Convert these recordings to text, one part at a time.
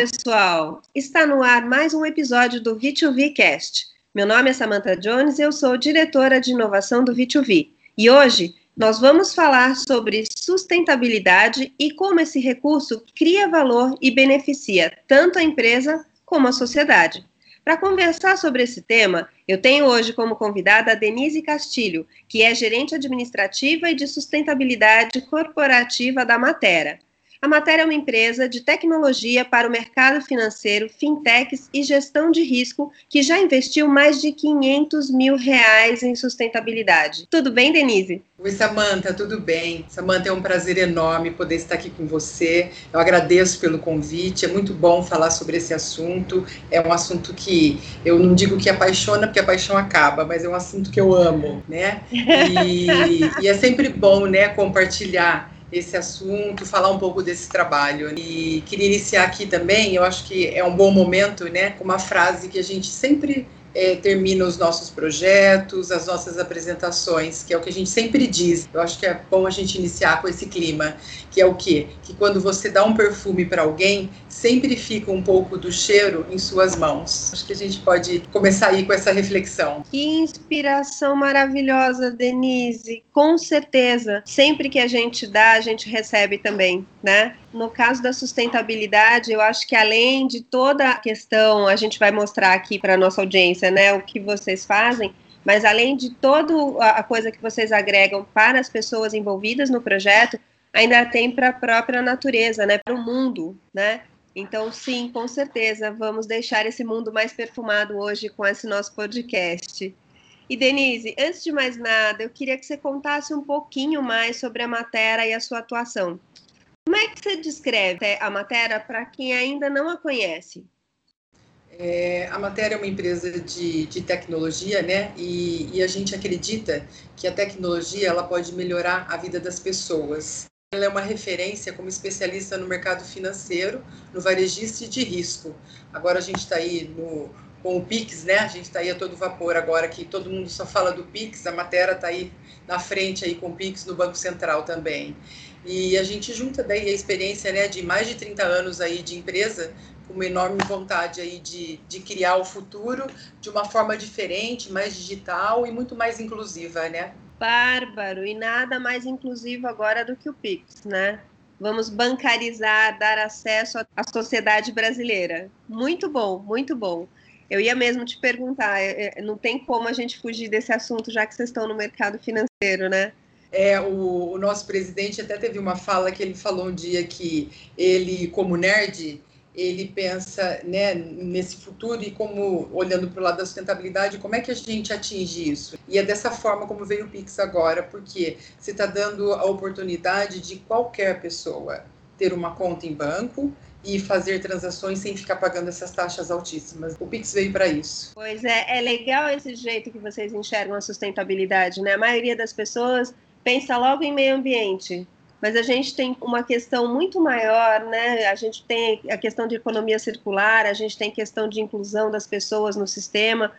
pessoal! Está no ar mais um episódio do V2V Cast. Meu nome é Samantha Jones e eu sou diretora de inovação do V2V. E hoje nós vamos falar sobre sustentabilidade e como esse recurso cria valor e beneficia tanto a empresa como a sociedade. Para conversar sobre esse tema, eu tenho hoje como convidada a Denise Castilho, que é gerente administrativa e de sustentabilidade corporativa da Matera. A Matéria é uma empresa de tecnologia para o mercado financeiro, fintechs e gestão de risco que já investiu mais de 500 mil reais em sustentabilidade. Tudo bem, Denise? Oi, Samanta, tudo bem? Samanta, é um prazer enorme poder estar aqui com você. Eu agradeço pelo convite, é muito bom falar sobre esse assunto. É um assunto que eu não digo que apaixona, porque a paixão acaba, mas é um assunto que eu amo, né? E, e é sempre bom, né, compartilhar esse assunto, falar um pouco desse trabalho. E queria iniciar aqui também, eu acho que é um bom momento, né, com uma frase que a gente sempre é, termina os nossos projetos, as nossas apresentações, que é o que a gente sempre diz. Eu acho que é bom a gente iniciar com esse clima, que é o quê? Que quando você dá um perfume para alguém, sempre fica um pouco do cheiro em suas mãos. Acho que a gente pode começar aí com essa reflexão. Que inspiração maravilhosa, Denise. Com certeza, sempre que a gente dá, a gente recebe também, né? No caso da sustentabilidade, eu acho que além de toda a questão, a gente vai mostrar aqui para nossa audiência, né, o que vocês fazem, mas além de toda a coisa que vocês agregam para as pessoas envolvidas no projeto, ainda tem para a própria natureza, né, para o mundo, né? Então, sim, com certeza, vamos deixar esse mundo mais perfumado hoje com esse nosso podcast. E Denise, antes de mais nada, eu queria que você contasse um pouquinho mais sobre a matéria e a sua atuação. Como é que você descreve a matéria para quem ainda não a conhece? É, a Matéria é uma empresa de, de tecnologia, né? E, e, a gente acredita que a tecnologia ela pode melhorar a vida das pessoas. Ela é uma referência como especialista no mercado financeiro, no varejista e de risco. Agora a gente está aí no, com o Pix, né? A gente está aí a todo vapor agora que todo mundo só fala do Pix, a Matéria está aí na frente aí com o Pix no Banco Central também. E a gente junta daí a experiência né, de mais de 30 anos aí de empresa, com uma enorme vontade aí de, de criar o futuro de uma forma diferente, mais digital e muito mais inclusiva, né? Bárbaro, e nada mais inclusivo agora do que o Pix, né? Vamos bancarizar, dar acesso à sociedade brasileira. Muito bom, muito bom. Eu ia mesmo te perguntar, é, é, não tem como a gente fugir desse assunto, já que vocês estão no mercado financeiro, né? É, o, o, nosso presidente até teve uma fala que ele falou um dia que ele, como nerd, ele pensa né, nesse futuro e como, olhando para o lado da sustentabilidade, como é que a gente atinge isso? E é dessa forma como veio o Pix agora, porque você está dando a oportunidade de qualquer pessoa ter uma conta em banco e fazer transações sem ficar pagando essas taxas altíssimas. O Pix veio para isso. Pois é, é legal esse jeito que vocês enxergam a sustentabilidade, né? A maioria das pessoas pensa logo em meio ambiente, mas a gente tem uma questão muito maior, né? A gente tem a questão de economia circular, a gente tem questão de inclusão das pessoas no sistema.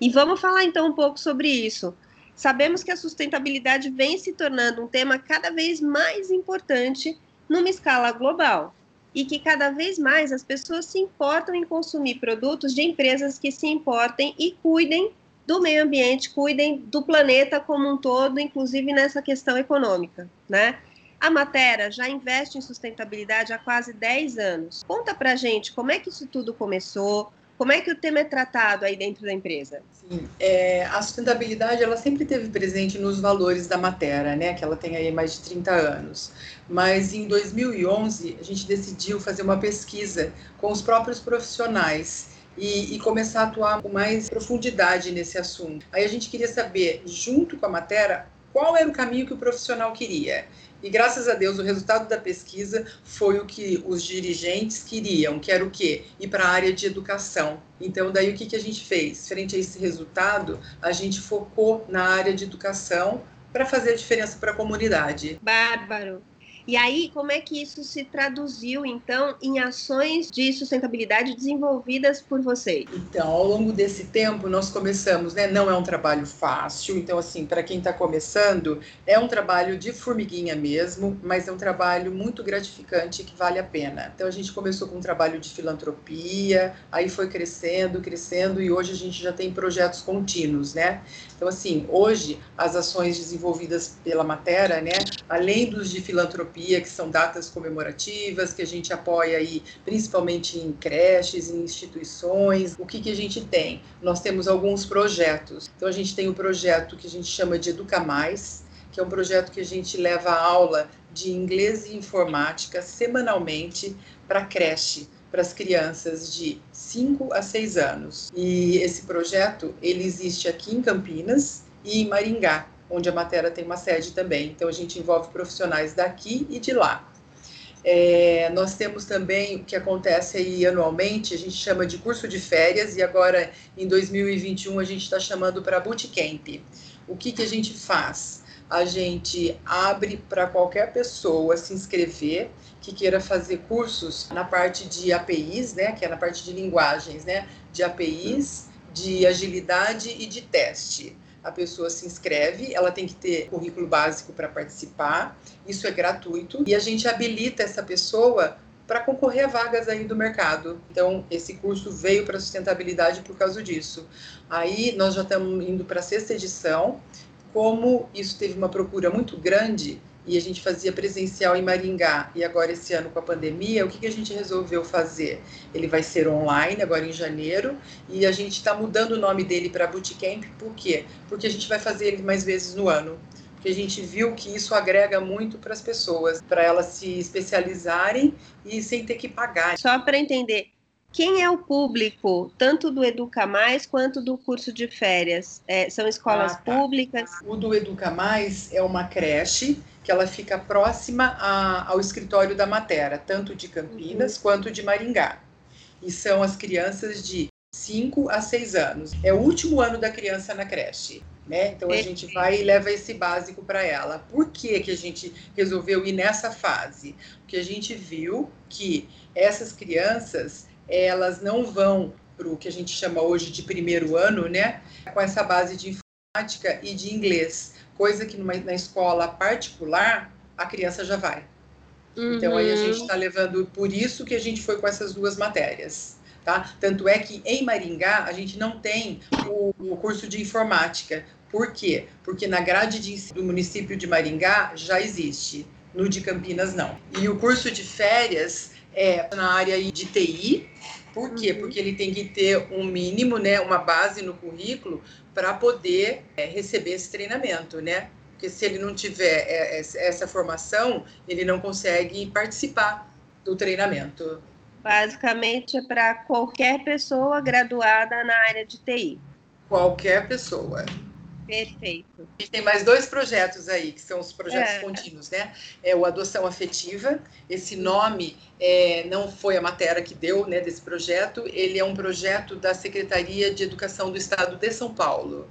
E vamos falar então um pouco sobre isso. Sabemos que a sustentabilidade vem se tornando um tema cada vez mais importante numa escala global e que cada vez mais as pessoas se importam em consumir produtos de empresas que se importem e cuidem do meio ambiente, cuidem do planeta como um todo, inclusive nessa questão econômica, né? A Matera já investe em sustentabilidade há quase 10 anos. Conta pra gente como é que isso tudo começou, como é que o tema é tratado aí dentro da empresa? Sim, é, a sustentabilidade ela sempre teve presente nos valores da Matera, né, que ela tem aí mais de 30 anos. Mas em 2011 a gente decidiu fazer uma pesquisa com os próprios profissionais e, e, começar a atuar com mais profundidade nesse assunto. Aí a gente queria saber, junto com a matéria, qual era o caminho que o profissional queria. E graças a Deus o resultado da pesquisa foi o que os dirigentes queriam, que era o quê? Ir para a área de educação. Então daí o que, que a gente fez? Frente a esse resultado, a gente focou na área de educação para fazer a diferença para a comunidade. Bárbaro. E aí, como é que isso se traduziu, então, em ações de sustentabilidade desenvolvidas por vocês? Então, ao longo desse tempo, nós começamos, né? Não é um trabalho fácil, então, assim, para quem está começando, é um trabalho de formiguinha mesmo, mas é um trabalho muito gratificante que vale a pena. Então, a gente começou com um trabalho de filantropia, aí foi crescendo, crescendo, e hoje a gente já tem projetos contínuos, né? Então, assim, hoje, as ações desenvolvidas pela Matera, né? Além dos de filantropia, que são datas comemorativas, que a gente apoia aí principalmente em creches, em instituições. O que, que a gente tem? Nós temos alguns projetos. Então a gente tem um projeto que a gente chama de Educa Mais, que é um projeto que a gente leva a aula de inglês e informática semanalmente para creche, para as crianças de 5 a 6 anos. E esse projeto, ele existe aqui em Campinas e em Maringá onde a matéria tem uma sede também. Então, a gente envolve profissionais daqui e de lá. É, nós temos também o que acontece aí anualmente, a gente chama de curso de férias, e agora em 2021 a gente está chamando para bootcamp. O que, que a gente faz? A gente abre para qualquer pessoa se inscrever que queira fazer cursos na parte de APIs, né, que é na parte de linguagens, né, de APIs, de agilidade e de teste a pessoa se inscreve, ela tem que ter currículo básico para participar, isso é gratuito, e a gente habilita essa pessoa para concorrer a vagas aí do mercado. Então, esse curso veio para sustentabilidade por causa disso. Aí nós já estamos indo para a sexta edição. Como isso teve uma procura muito grande, e a gente fazia presencial em Maringá e agora esse ano com a pandemia, o que, que a gente resolveu fazer? Ele vai ser online agora em janeiro e a gente está mudando o nome dele para Bootcamp, por quê? Porque a gente vai fazer ele mais vezes no ano. Porque a gente viu que isso agrega muito para as pessoas, para elas se especializarem e sem ter que pagar. Só para entender, quem é o público, tanto do Educa Mais quanto do curso de férias? É, são escolas ah, tá. públicas? O do Educa Mais é uma creche que ela fica próxima a, ao escritório da Matera, tanto de Campinas uhum. quanto de Maringá. E são as crianças de 5 a 6 anos. É o último ano da criança na creche. Né? Então a gente vai e leva esse básico para ela. Por que, que a gente resolveu ir nessa fase? Porque a gente viu que essas crianças elas não vão para o que a gente chama hoje de primeiro ano, né? Com essa base de informática e de inglês coisa que numa, na escola particular a criança já vai. Uhum. Então aí a gente está levando, por isso que a gente foi com essas duas matérias. Tá? Tanto é que em Maringá a gente não tem o, o curso de informática. Por quê? Porque na grade de ensino do município de Maringá já existe, no de Campinas não. E o curso de férias é na área de TI, por quê? Uhum. Porque ele tem que ter um mínimo, né, uma base no currículo para poder é, receber esse treinamento, né? Porque se ele não tiver é, essa formação, ele não consegue participar do treinamento. Basicamente é para qualquer pessoa graduada na área de TI. Qualquer pessoa. Perfeito. A gente tem mais dois projetos aí, que são os projetos é. contínuos, né? É o Adoção Afetiva. Esse nome é, não foi a matéria que deu né, desse projeto, ele é um projeto da Secretaria de Educação do Estado de São Paulo.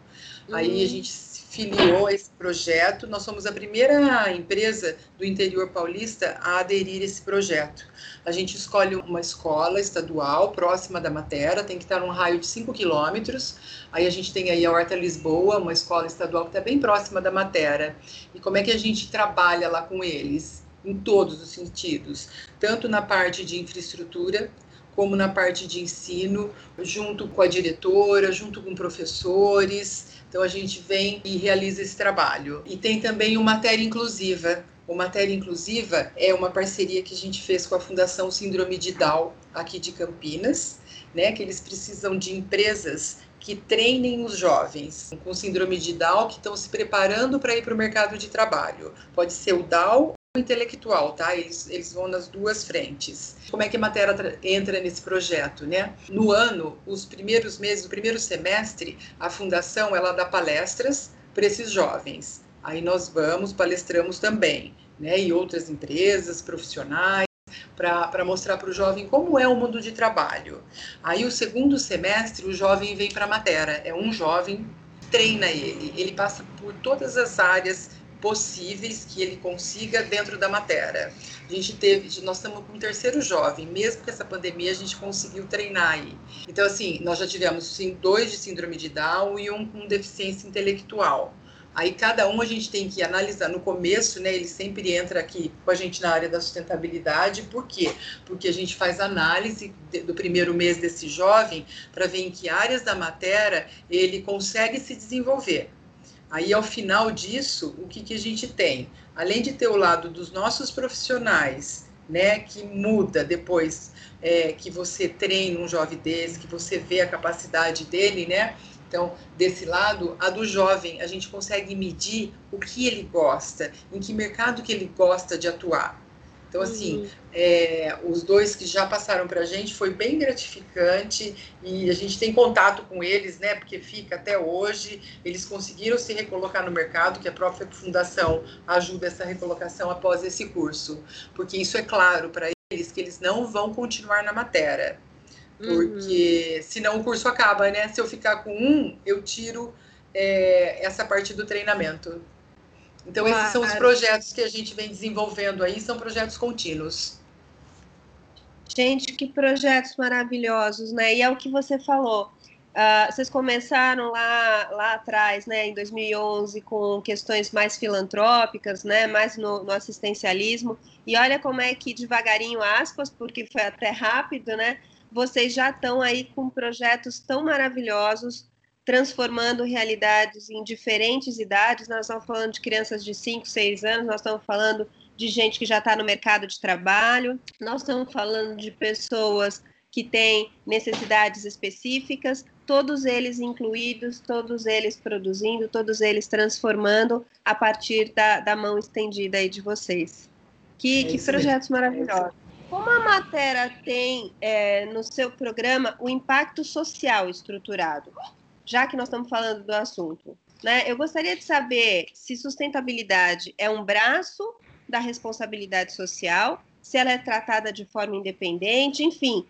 Uhum. Aí a hum. gente filiou esse projeto. Nós somos a primeira empresa do interior paulista a aderir a esse projeto. A gente escolhe uma escola estadual próxima da matéria, tem que estar num raio de 5 quilômetros. Aí a gente tem aí a Horta Lisboa, uma escola estadual que está bem próxima da matéria. E como é que a gente trabalha lá com eles? Em todos os sentidos, tanto na parte de infraestrutura, como na parte de ensino, junto com a diretora, junto com professores, então a gente vem e realiza esse trabalho. E tem também o Matéria Inclusiva. O Matéria Inclusiva é uma parceria que a gente fez com a Fundação Síndrome de Down aqui de Campinas, né, que eles precisam de empresas que treinem os jovens com síndrome de Down que estão se preparando para ir para o mercado de trabalho. Pode ser o Down intelectual, tá? Eles, eles vão nas duas frentes. Como é que a matéria entra nesse projeto, né? No ano, os primeiros meses, o primeiro semestre, a fundação ela dá palestras para esses jovens. Aí nós vamos, palestramos também, né? E outras empresas, profissionais para mostrar para o jovem como é o mundo de trabalho. Aí o segundo semestre o jovem vem para a matéria, é um jovem treina ele, ele passa por todas as áreas possíveis que ele consiga dentro da matéria. A gente teve, nós estamos com um terceiro jovem, mesmo com essa pandemia a gente conseguiu treinar aí. Então assim, nós já tivemos sim, dois de síndrome de Down e um com deficiência intelectual. Aí cada um a gente tem que analisar. No começo, né, ele sempre entra aqui com a gente na área da sustentabilidade. Por quê? Porque a gente faz análise do primeiro mês desse jovem para ver em que áreas da matéria ele consegue se desenvolver. Aí, ao final disso, o que, que a gente tem? Além de ter o lado dos nossos profissionais, né, que muda depois é, que você treina um jovem desse, que você vê a capacidade dele, né? Então, desse lado, a do jovem, a gente consegue medir o que ele gosta, em que mercado que ele gosta de atuar. Então, assim, uhum. é, os dois que já passaram para a gente foi bem gratificante e a gente tem contato com eles, né? Porque fica até hoje. Eles conseguiram se recolocar no mercado, que a própria fundação ajuda essa recolocação após esse curso. Porque isso é claro para eles que eles não vão continuar na matéria. Porque uhum. senão o curso acaba, né? Se eu ficar com um, eu tiro é, essa parte do treinamento. Então, esses são os projetos que a gente vem desenvolvendo aí, são projetos contínuos. Gente, que projetos maravilhosos, né? E é o que você falou. Uh, vocês começaram lá, lá atrás, né, em 2011, com questões mais filantrópicas, né, mais no, no, assistencialismo, e olha como é que devagarinho, aspas, porque foi até rápido, né, vocês já estão aí com projetos tão maravilhosos, transformando realidades em diferentes idades. Nós estamos falando de crianças de 5, 6 anos, nós estamos falando de gente que já está no mercado de trabalho, nós estamos falando de pessoas que têm necessidades específicas, todos eles incluídos, todos eles produzindo, todos eles transformando a partir da, da mão estendida aí de vocês. Que, é que projetos maravilhosos. Como a matéria tem é, no seu programa o impacto social estruturado, já que nós estamos falando do assunto, né? Eu gostaria de saber se sustentabilidade é um braço da responsabilidade social, se ela é tratada de forma independente, enfim,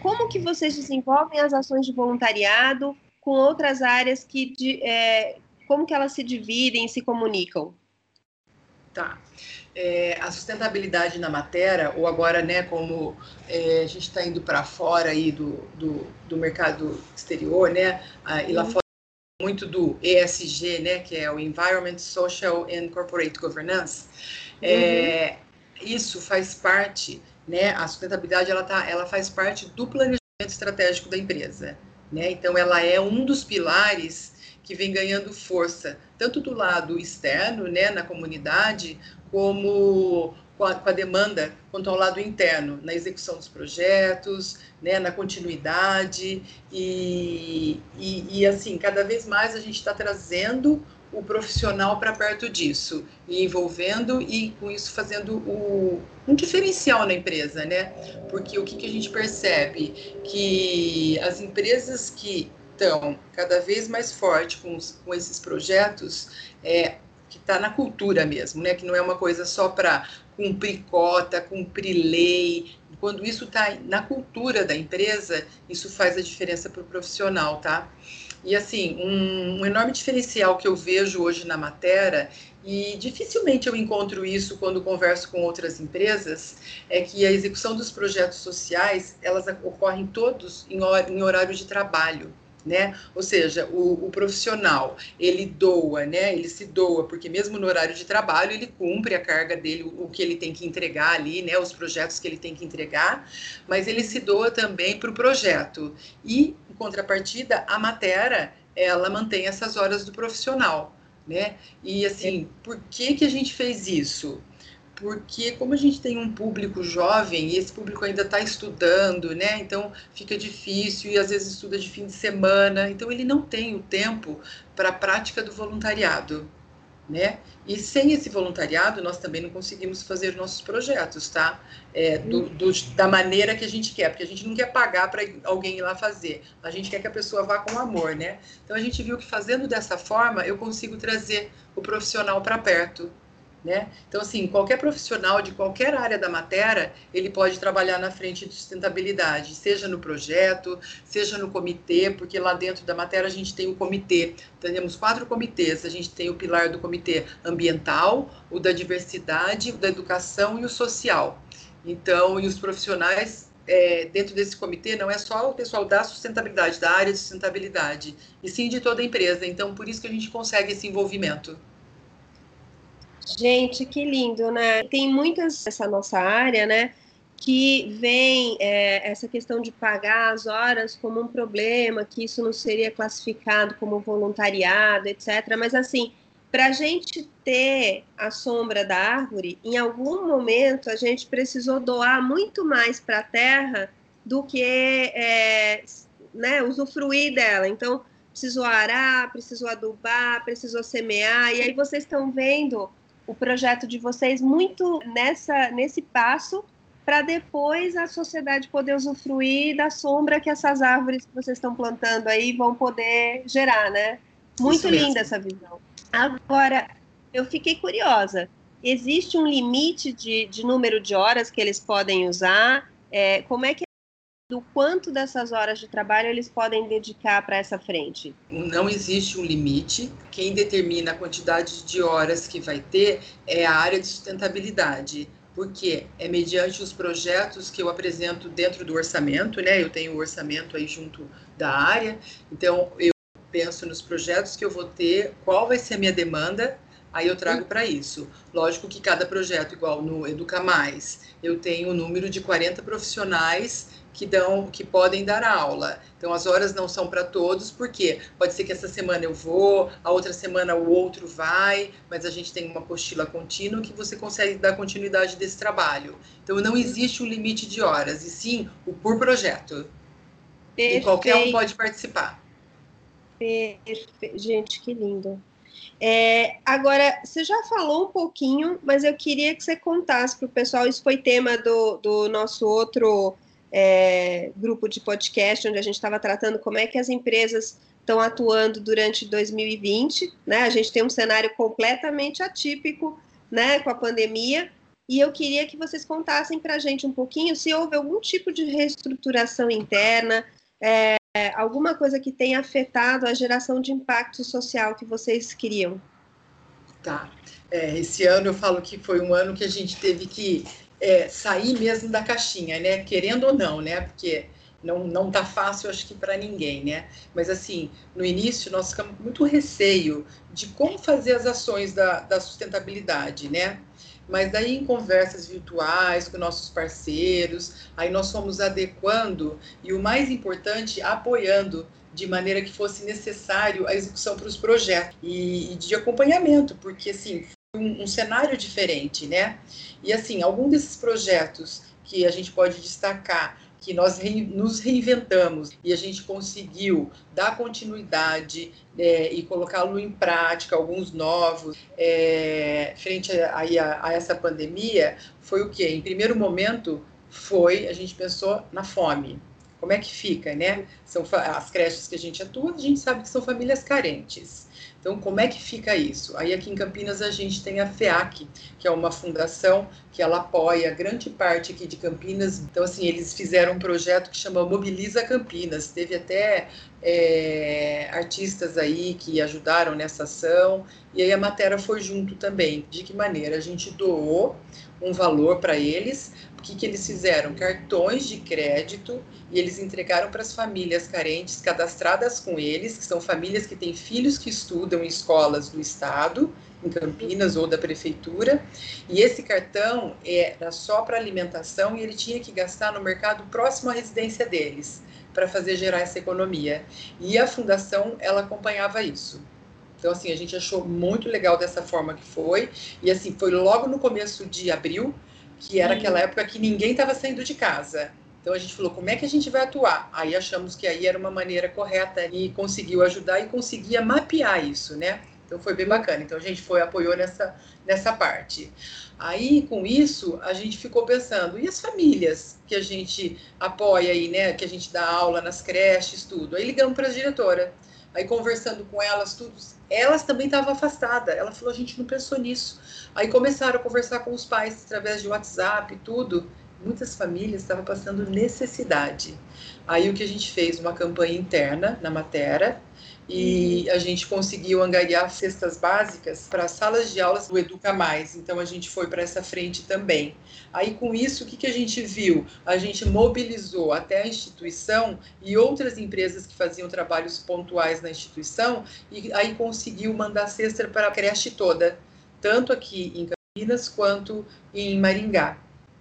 como que vocês desenvolvem as ações de voluntariado com outras áreas que, de, é, como que elas se dividem se comunicam? Tá é, a sustentabilidade na matéria, ou agora, né, como é, a gente está indo para fora aí do, do, do, mercado exterior, né, ah, e lá uhum. fora muito do ESG, né, que é o Environment, Social and Corporate Governance, é, uhum. isso faz parte, né, a sustentabilidade ela, tá, ela faz parte do planejamento estratégico da empresa, né, então ela é um dos pilares que vem ganhando força, tanto do lado externo, né, na comunidade, como com a, com a, demanda quanto ao lado interno, na execução dos projetos, né, na continuidade e, e, e assim, cada vez mais a gente está trazendo o profissional para perto disso e envolvendo e com isso fazendo o, um diferencial na empresa, né? Porque o que, que a gente percebe que as empresas que estão cada vez mais forte com, com esses projetos, é, que está na cultura mesmo, né? Que não é uma coisa só para cumprir cota, cumprir lei. Quando isso está na cultura da empresa, isso faz a diferença para o profissional, tá? E assim, um, um, enorme diferencial que eu vejo hoje na matéria, e dificilmente eu encontro isso quando converso com outras empresas, é que a execução dos projetos sociais, elas ocorrem todos em, hor em horário de trabalho né? Ou seja, o, o, profissional ele doa, né? Ele se doa porque mesmo no horário de trabalho ele cumpre a carga dele, o, o que ele tem que entregar ali, né? Os projetos que ele tem que entregar, mas ele se doa também para o projeto e em contrapartida a matéria ela mantém essas horas do profissional, né? E assim, por que que a gente fez isso? Porque como a gente tem um público jovem e esse público ainda está estudando, né? Então fica difícil e às vezes estuda de fim de semana, então ele não tem o tempo para a prática do voluntariado, né? E sem esse voluntariado nós também não conseguimos fazer nossos projetos, tá? É, do, do, da maneira que a gente quer, porque a gente não quer pagar para alguém ir lá fazer, a gente quer que a pessoa vá com amor, né? Então a gente viu que fazendo dessa forma eu consigo trazer o profissional para perto Né? Então, assim, qualquer profissional de qualquer área da matéria, ele pode trabalhar na frente de sustentabilidade, seja no projeto, seja no comitê, porque lá dentro da matéria a gente tem o comitê, temos quatro comitês, a gente tem o pilar do comitê ambiental, o da diversidade, o da educação e o social. Então, e os profissionais é, dentro desse comitê não é só o pessoal da sustentabilidade, da área de sustentabilidade, e sim de toda a empresa. Então, por isso que a gente consegue esse envolvimento. Gente, que lindo, né? Tem muitas nessa nossa área, né? Que vem é, essa questão de pagar as horas como um problema, que isso não seria classificado como voluntariado, etc. Mas assim, para a gente ter a sombra da árvore, em algum momento a gente precisou doar muito mais para a terra do que é, né, usufruir dela. Então, precisou arar, precisou adubar, precisou semear, e aí vocês estão vendo o projeto de vocês muito nessa nesse passo para depois a sociedade poder usufruir da sombra que essas árvores que vocês estão plantando aí vão poder gerar, né? Muito linda essa visão. Agora, eu fiquei curiosa. Existe um limite de, de número de horas que eles podem usar? É, como é que do quanto dessas horas de trabalho eles podem dedicar para essa frente? Não existe um limite. Quem determina a quantidade de horas que vai ter é a área de sustentabilidade, porque é mediante os projetos que eu apresento dentro do orçamento, né? Eu tenho o orçamento aí junto da área, então eu penso nos projetos que eu vou ter, qual vai ser a minha demanda, aí eu trago para isso. Lógico que cada projeto, igual no Educa Mais, eu tenho o um número de 40 profissionais que dão, que podem dar aula. Então as horas não são para todos, porque pode ser que essa semana eu vou, a outra semana o outro vai, mas a gente tem uma apostila contínua que você consegue dar continuidade desse trabalho. Então não existe um limite de horas, e sim o por projeto. Perfeito. E qualquer um pode participar. Perfeito. Gente, que lindo. É, agora, você já falou um pouquinho, mas eu queria que você contasse para o pessoal. Isso foi tema do, do nosso outro é, grupo de podcast, onde a gente estava tratando como é que as empresas estão atuando durante 2020. Né? A gente tem um cenário completamente atípico né, com a pandemia. E eu queria que vocês contassem para a gente um pouquinho se houve algum tipo de reestruturação interna, é, alguma coisa que tenha afetado a geração de impacto social que vocês queriam? Tá. É, esse ano eu falo que foi um ano que a gente teve que é, sair mesmo da caixinha, né? Querendo ou não, né? Porque não não tá fácil, acho que para ninguém, né? Mas assim, no início nós ficamos muito receio de como fazer as ações da, da sustentabilidade, né? mas daí em conversas virtuais com nossos parceiros, aí nós fomos adequando e o mais importante, apoiando de maneira que fosse necessário a execução para os projetos e, e, de acompanhamento, porque assim um, um cenário diferente, né? E assim, algum desses projetos que a gente pode destacar que nós re, nos reinventamos e a gente conseguiu dar continuidade é, e colocá-lo em prática, alguns novos, é, frente a, a, a, essa pandemia, foi o que? Em primeiro momento, foi, a gente pensou na fome. Como é que fica, né? São as creches que a gente atua, a gente sabe que são famílias carentes. Então, como é que fica isso? Aí aqui em Campinas a gente tem a FEAC, que é uma fundação que ela apoia grande parte aqui de Campinas. Então, assim, eles fizeram um projeto que chama Mobiliza Campinas. Teve até é, artistas aí que ajudaram nessa ação. E aí a matéria foi junto também. De que maneira? A gente doou um valor para eles, o que, que eles fizeram? Cartões de crédito e eles entregaram para as famílias carentes cadastradas com eles, que são famílias que têm filhos que estudam em escolas do estado, em Campinas ou da prefeitura, e esse cartão era só para alimentação e ele tinha que gastar no mercado próximo à residência deles para fazer gerar essa economia. E a fundação ela acompanhava isso. Então assim, a gente achou muito legal dessa forma que foi, e assim, foi logo no começo de abril, que era aquela época que ninguém estava saindo de casa. Então a gente falou, como é que a gente vai atuar? Aí achamos que aí era uma maneira correta e conseguiu ajudar e conseguia mapear isso, né? Então foi bem bacana. Então a gente foi apoiou nessa nessa parte. Aí com isso a gente ficou pensando, e as famílias que a gente apoia aí, né? Que a gente dá aula nas creches, tudo. Aí ligamos para a diretora. Aí conversando com elas, tudo, elas também estavam afastadas. Ela falou, a gente não pensou nisso. Aí começaram a conversar com os pais através de WhatsApp, tudo. Muitas famílias estavam passando necessidade. Aí o que a gente fez? Uma campanha interna na matéria, e a gente conseguiu angariar cestas básicas para salas de aulas do Educa Mais. Então a gente foi para essa frente também. Aí com isso, o que, que a gente viu? A gente mobilizou até a instituição e outras empresas que faziam trabalhos pontuais na instituição e aí conseguiu mandar cesta para a creche toda, tanto aqui em Campinas quanto em Maringá.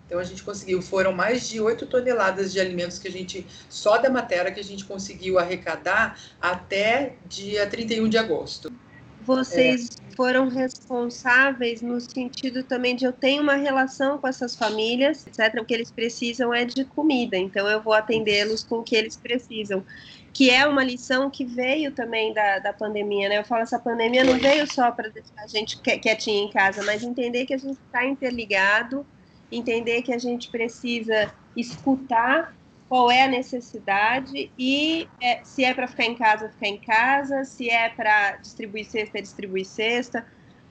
Então a gente conseguiu, foram mais de 8 toneladas de alimentos que a gente, só da matéria que a gente conseguiu arrecadar até dia 31 de agosto. Vocês é. foram responsáveis no sentido também de eu tenho uma relação com essas famílias, etc. O que eles precisam é de comida, então eu vou atendê-los com o que eles precisam que é uma lição que veio também da, da pandemia, né? Eu falo, essa pandemia não veio só para deixar a gente quietinha em casa, mas entender que a gente está interligado, entender que a gente precisa escutar qual é a necessidade e é, se é para ficar em casa, ficar em casa, se é para distribuir cesta, distribuir cesta.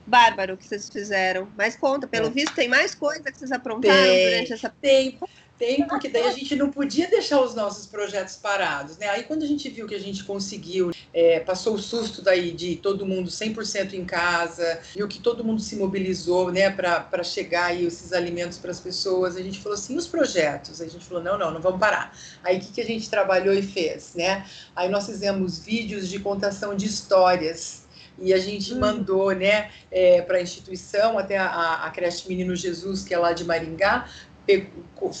Bárbaro, o que vocês fizeram. Mas conta, pelo é. visto, tem mais coisa que vocês aprontaram tem, durante essa. Tem, tem, porque daí a gente não podia deixar os nossos projetos parados, né? Aí quando a gente viu que a gente conseguiu, é, passou o susto daí de todo mundo 100% em casa, viu que todo mundo se mobilizou, né, para chegar aí esses alimentos para as pessoas, a gente falou assim, os projetos? Aí a gente falou, não, não, não vamos parar. Aí o que, que a gente trabalhou e fez, né? Aí nós fizemos vídeos de contação de histórias, e a gente hum. mandou né, é, para a instituição, até a, a creche Menino Jesus, que é lá de Maringá,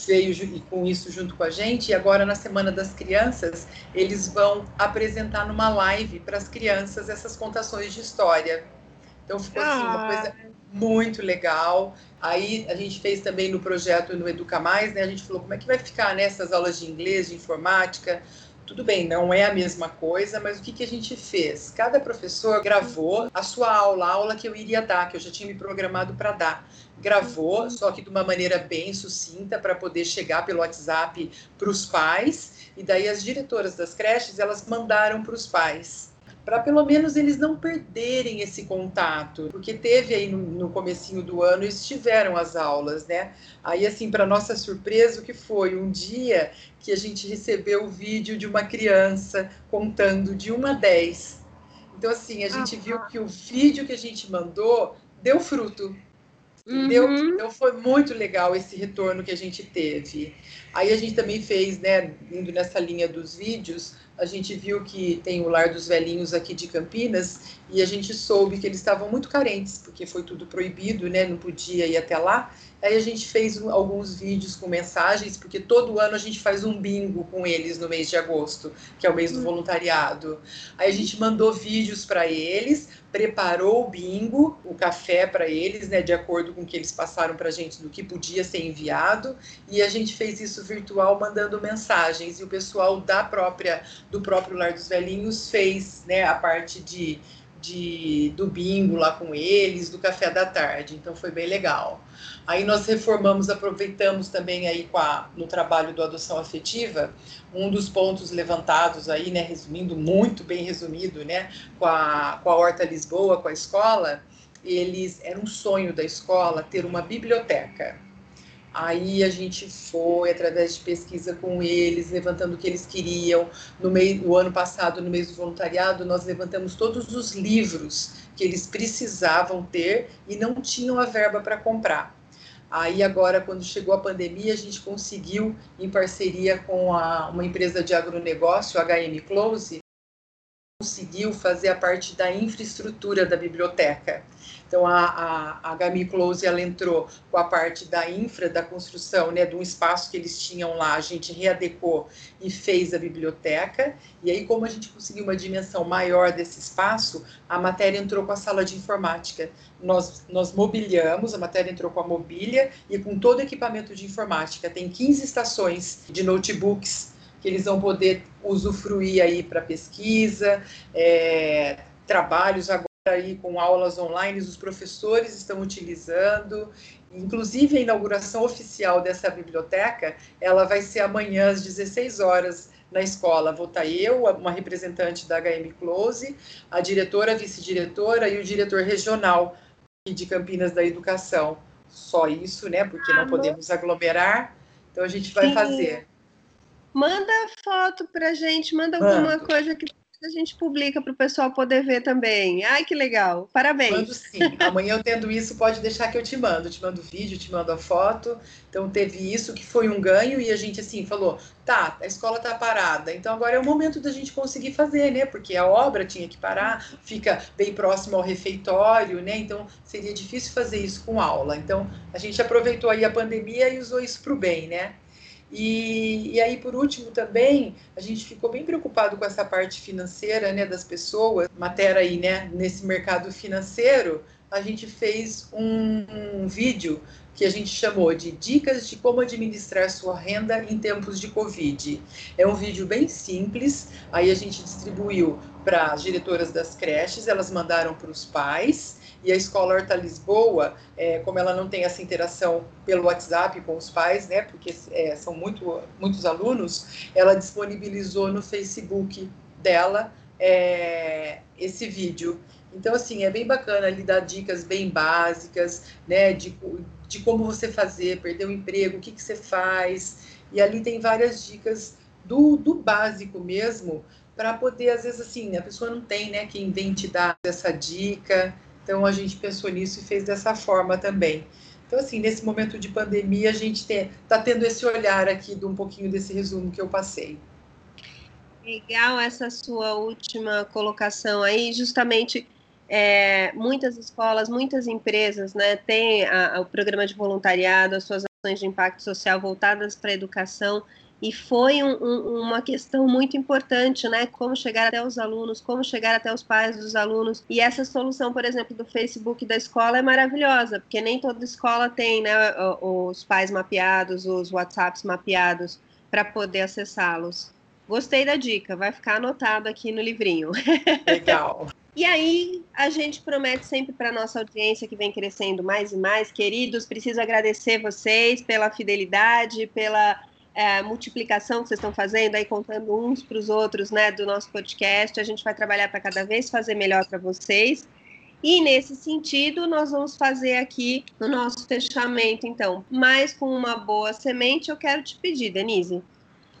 veio e com isso junto com a gente, e agora na Semana das Crianças, eles vão apresentar numa live para as crianças essas contações de história. Então ficou assim, uma ah. coisa muito legal. Aí a gente fez também no projeto no Educa Mais, né? A gente falou como é que vai ficar nessas né, aulas de inglês, de informática, tudo bem, não é a mesma coisa, mas o que, que a gente fez? Cada professor gravou a sua aula, a aula que eu iria dar, que eu já tinha me programado para dar. Gravou, uhum. só que de uma maneira bem sucinta, para poder chegar pelo WhatsApp para os pais. E daí as diretoras das creches, elas mandaram para os pais para pelo menos eles não perderem esse contato, porque teve aí no, no comecinho do ano estiveram as aulas, né? Aí assim, para nossa surpresa, o que foi um dia que a gente recebeu o vídeo de uma criança contando de 1 a 10. Então assim, a gente viu que o vídeo que a gente mandou deu fruto. Uhum. Deu, então foi muito legal esse retorno que a gente teve. Aí a gente também fez, né, indo nessa linha dos vídeos, a gente viu que tem o Lar dos Velhinhos aqui de Campinas e a gente soube que eles estavam muito carentes, porque foi tudo proibido, né? Não podia ir até lá. Aí a gente fez alguns vídeos com mensagens, porque todo ano a gente faz um bingo com eles no mês de agosto, que é o mês do hum. voluntariado. Aí a gente mandou vídeos para eles, preparou o bingo, o café para eles, né, de acordo com o que eles passaram para a gente do que podia ser enviado, e a gente fez isso virtual mandando mensagens e o pessoal da própria do próprio Lar dos Velhinhos fez, né, a parte de de, do bingo lá com eles, do café da tarde, então foi bem legal. Aí nós reformamos, aproveitamos também aí com a, no trabalho do adoção afetiva, um dos pontos levantados aí, né, resumindo, muito bem resumido, né, com a, com a Horta Lisboa, com a escola, eles, era um sonho da escola ter uma biblioteca, Aí a gente foi através de pesquisa com eles, levantando o que eles queriam. No meio, no ano passado, no mês do voluntariado, nós levantamos todos os livros que eles precisavam ter e não tinham a verba para comprar. Aí agora, quando chegou a pandemia, a gente conseguiu, em parceria com a, uma empresa de agronegócio, HM Close, conseguiu fazer a parte da infraestrutura da biblioteca. Então, a, a, a Gami Close, ela entrou com a parte da infra, da construção, né, de um espaço que eles tinham lá, a gente readecou e fez a biblioteca, e aí, como a gente conseguiu uma dimensão maior desse espaço, a matéria entrou com a sala de informática. Nós, nós mobiliamos, a matéria entrou com a mobília e com todo o equipamento de informática. Tem 15 estações de notebooks que eles vão poder usufruir aí para pesquisa, é, trabalhos agora aí com aulas online, os professores estão utilizando. Inclusive, a inauguração oficial dessa biblioteca, ela vai ser amanhã às 16 horas na escola. Vou estar eu, uma representante da HM Close, a diretora, a vice-diretora e o diretor regional de Campinas da Educação. Só isso, né? Porque não podemos aglomerar. Então a gente vai Sim. fazer. Manda foto pra gente, manda alguma Mando. coisa que a gente publica para o pessoal poder ver também. Ai, que legal. Parabéns. Mando sim. Amanhã eu tendo isso, pode deixar que eu te mando. Te mando o vídeo, te mando a foto. Então teve isso que foi um ganho e a gente assim falou, tá, a escola tá parada. Então agora é o momento da gente conseguir fazer, né? Porque a obra tinha que parar, fica bem próximo ao refeitório, né? Então seria difícil fazer isso com aula. Então a gente aproveitou aí a pandemia e usou isso para o bem, né? E, e aí, por último, também, a gente ficou bem preocupado com essa parte financeira né, das pessoas, matéria aí, né, nesse mercado financeiro, a gente fez um, um vídeo que a gente chamou de Dicas de como administrar sua renda em tempos de Covid. É um vídeo bem simples, aí a gente distribuiu para as diretoras das creches, elas mandaram para os pais, e a Escola Horta Lisboa, é, como ela não tem essa interação pelo WhatsApp com os pais, né, porque é, são muito, muitos alunos, ela disponibilizou no Facebook dela é, esse vídeo. Então, assim, é bem bacana ele dar dicas bem básicas, né, de, de como você fazer, perder o emprego, o que, que você faz. E ali tem várias dicas do, do básico mesmo, para poder, às vezes, assim, a pessoa não tem, né, quem vem te dar essa dica. Então a gente pensou nisso e fez dessa forma também. Então, assim, nesse momento de pandemia, a gente está tendo esse olhar aqui de um pouquinho desse resumo que eu passei. Legal essa sua última colocação aí, justamente é, muitas escolas, muitas empresas, né, têm a, a, o programa de voluntariado, as suas ações de impacto social voltadas para a educação e foi um, um, uma questão muito importante, né? Como chegar até os alunos, como chegar até os pais dos alunos. E essa solução, por exemplo, do Facebook da escola é maravilhosa, porque nem toda escola tem, né? Os pais mapeados, os WhatsApps mapeados para poder acessá-los. Gostei da dica, vai ficar anotado aqui no livrinho. Legal. E aí, a gente promete sempre para nossa audiência que vem crescendo mais e mais, queridos, preciso agradecer vocês pela fidelidade, pela é, multiplicação que vocês estão fazendo aí, contando uns para os outros, né, do nosso podcast. A gente vai trabalhar para cada vez fazer melhor para vocês. E nesse sentido, nós vamos fazer aqui no nosso fechamento, então, mais com uma boa semente, eu quero te pedir, Denise,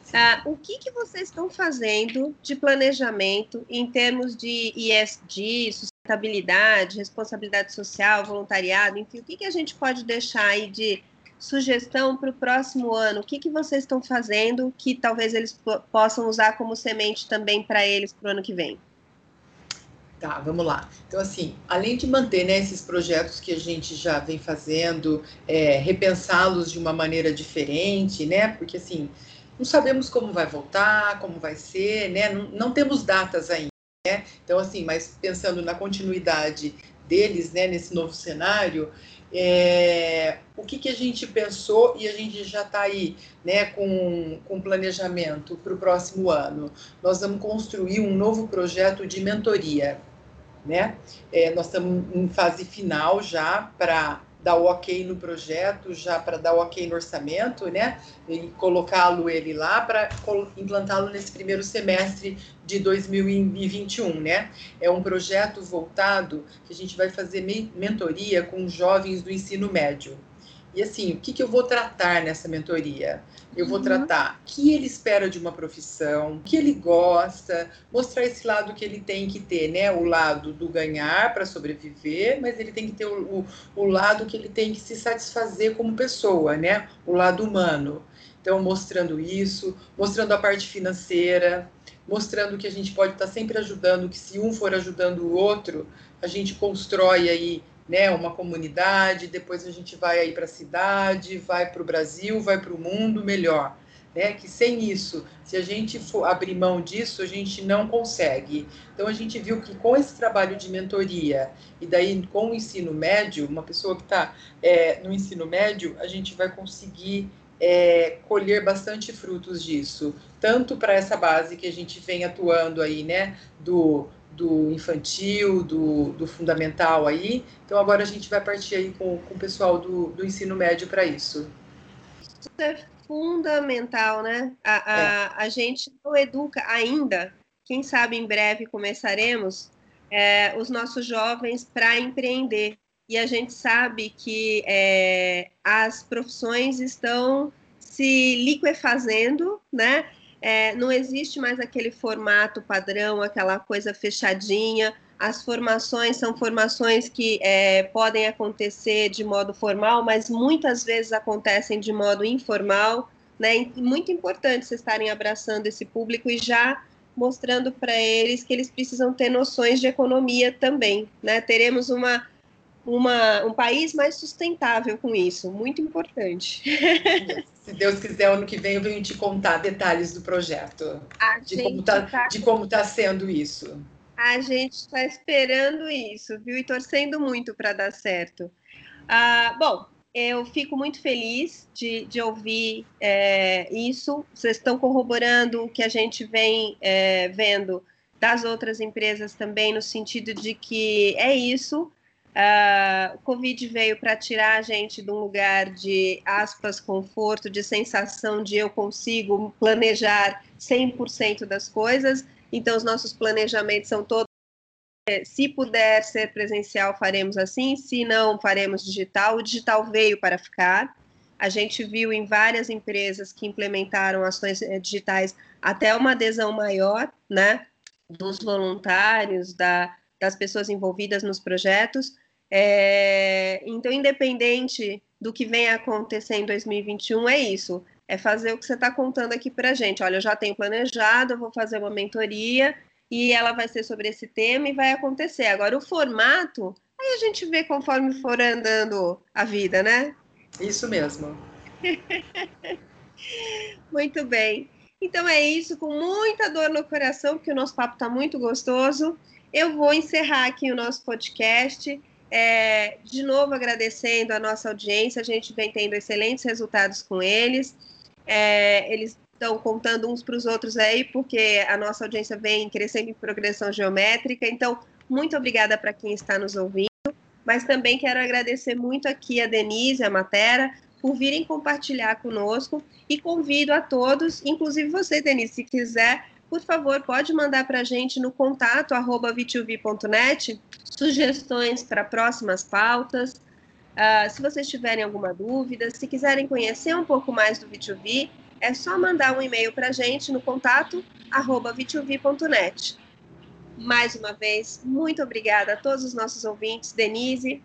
Uh, o que, que vocês estão fazendo de planejamento em termos de ESG, sustentabilidade, responsabilidade social, voluntariado, enfim, o que, que a gente pode deixar aí de sugestão para o próximo ano? O que, que vocês estão fazendo que talvez eles possam usar como semente também para eles para o ano que vem? Tá, vamos lá. Então, assim, além de manter né, esses projetos que a gente já vem fazendo, é, repensá-los de uma maneira diferente, né? Porque, assim, não sabemos como vai voltar, como vai ser, né? Não, não temos datas ainda, né? Então, assim, mas pensando na continuidade deles, né, nesse novo cenário, é, o que, que a gente pensou e a gente já está aí né, com, com planejamento para o próximo ano. Nós vamos construir um novo projeto de mentoria. Né? É, nós estamos em fase final já para dar o ok no projeto, já para dar o ok no orçamento, né? E colocá-lo ele lá para implantá-lo nesse primeiro semestre de 2021, né? É um projeto voltado que a gente vai fazer mentoria com jovens do ensino médio. E assim, o que, que eu vou tratar nessa mentoria? Eu vou uhum. tratar o que ele espera de uma profissão, o que ele gosta, mostrar esse lado que ele tem que ter, né? O lado do ganhar para sobreviver, mas ele tem que ter o, o, o lado que ele tem que se satisfazer como pessoa, né? O lado humano. Então, mostrando isso, mostrando a parte financeira, mostrando que a gente pode estar sempre ajudando, que se um for ajudando o outro, a gente constrói aí né, uma comunidade, depois a gente vai aí para a cidade, vai para o Brasil, vai para o mundo melhor. Né, que sem isso, se a gente for abrir mão disso, a gente não consegue. Então a gente viu que com esse trabalho de mentoria e daí com o ensino médio, uma pessoa que está é, no ensino médio, a gente vai conseguir é, colher bastante frutos disso, tanto para essa base que a gente vem atuando aí, né, do do infantil, do, do fundamental aí. Então agora a gente vai partir aí com, com o pessoal do, do ensino médio para isso. Super fundamental, né? A, a, é. a gente não educa ainda, quem sabe em breve começaremos, é, os nossos jovens para empreender. E a gente sabe que é, as profissões estão se liquefazendo, né? É, não existe mais aquele formato padrão, aquela coisa fechadinha. As formações são formações que é, podem acontecer de modo formal, mas muitas vezes acontecem de modo informal. Né? Muito importante vocês estarem abraçando esse público e já mostrando para eles que eles precisam ter noções de economia também. Né? Teremos uma, uma, um país mais sustentável com isso, muito importante. Se Deus quiser, ano que vem eu venho te contar detalhes do projeto, a de como está tá... De como tá sendo isso. A gente está esperando isso, viu? E torcendo muito para dar certo. Ah, bom, eu fico muito feliz de, de ouvir é, isso. Vocês estão corroborando o que a gente vem é, vendo das outras empresas também, no sentido de que é isso. Uh, o Covid veio para tirar a gente de um lugar de aspas, conforto, de sensação de eu consigo planejar 100% das coisas. Então, os nossos planejamentos são todos é, se puder ser presencial, faremos assim, se não, faremos digital. O digital veio para ficar. A gente viu em várias empresas que implementaram ações é, digitais até uma adesão maior, né, dos voluntários, da, das pessoas envolvidas nos projetos. É, então, independente do que venha acontecer em 2021, é isso. É fazer o que você está contando aqui para a gente. Olha, eu já tenho planejado, eu vou fazer uma mentoria e ela vai ser sobre esse tema e vai acontecer. Agora, o formato, aí a gente vê conforme for andando a vida, né? Isso mesmo. muito bem. Então é isso, com muita dor no coração, porque o nosso papo está muito gostoso. Eu vou encerrar aqui o nosso podcast. É, de novo agradecendo a nossa audiência, a gente vem tendo excelentes resultados com eles. É, eles estão contando uns para os outros aí, porque a nossa audiência vem crescendo em progressão geométrica. Então, muito obrigada para quem está nos ouvindo, mas também quero agradecer muito aqui a Denise, a Matera, por virem compartilhar conosco e convido a todos, inclusive você, Denise, se quiser, por favor, pode mandar para a gente no contato arroba sugestões para próximas pautas. Uh, se vocês tiverem alguma dúvida, se quiserem conhecer um pouco mais do V2V, é só mandar um e-mail para a gente no contato arroba Mais uma vez, muito obrigada a todos os nossos ouvintes, Denise,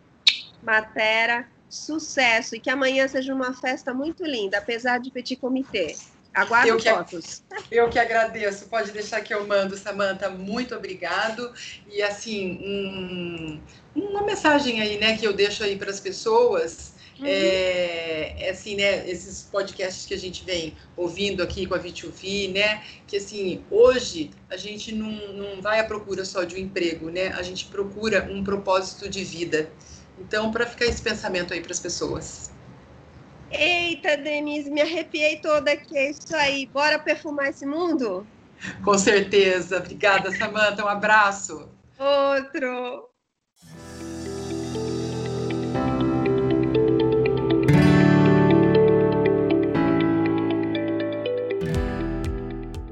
Matera, sucesso e que amanhã seja uma festa muito linda, apesar de petit comitê. Aguardo eu que, fotos. Eu que agradeço. Pode deixar que eu mando, Samanta. Muito obrigado. E assim, um, uma mensagem aí, né, que eu deixo aí para as pessoas Uhum. É, é, assim, né, esses podcasts que a gente vem ouvindo aqui com a V2V, né, que assim, hoje a gente não, não vai à procura só de um emprego, né, a gente procura um propósito de vida. Então, para ficar esse pensamento aí para as pessoas. Eita, Denise, me arrepiei toda aqui, é isso aí. Bora perfumar esse mundo? Com certeza. Obrigada, Samanta. Um abraço. Outro.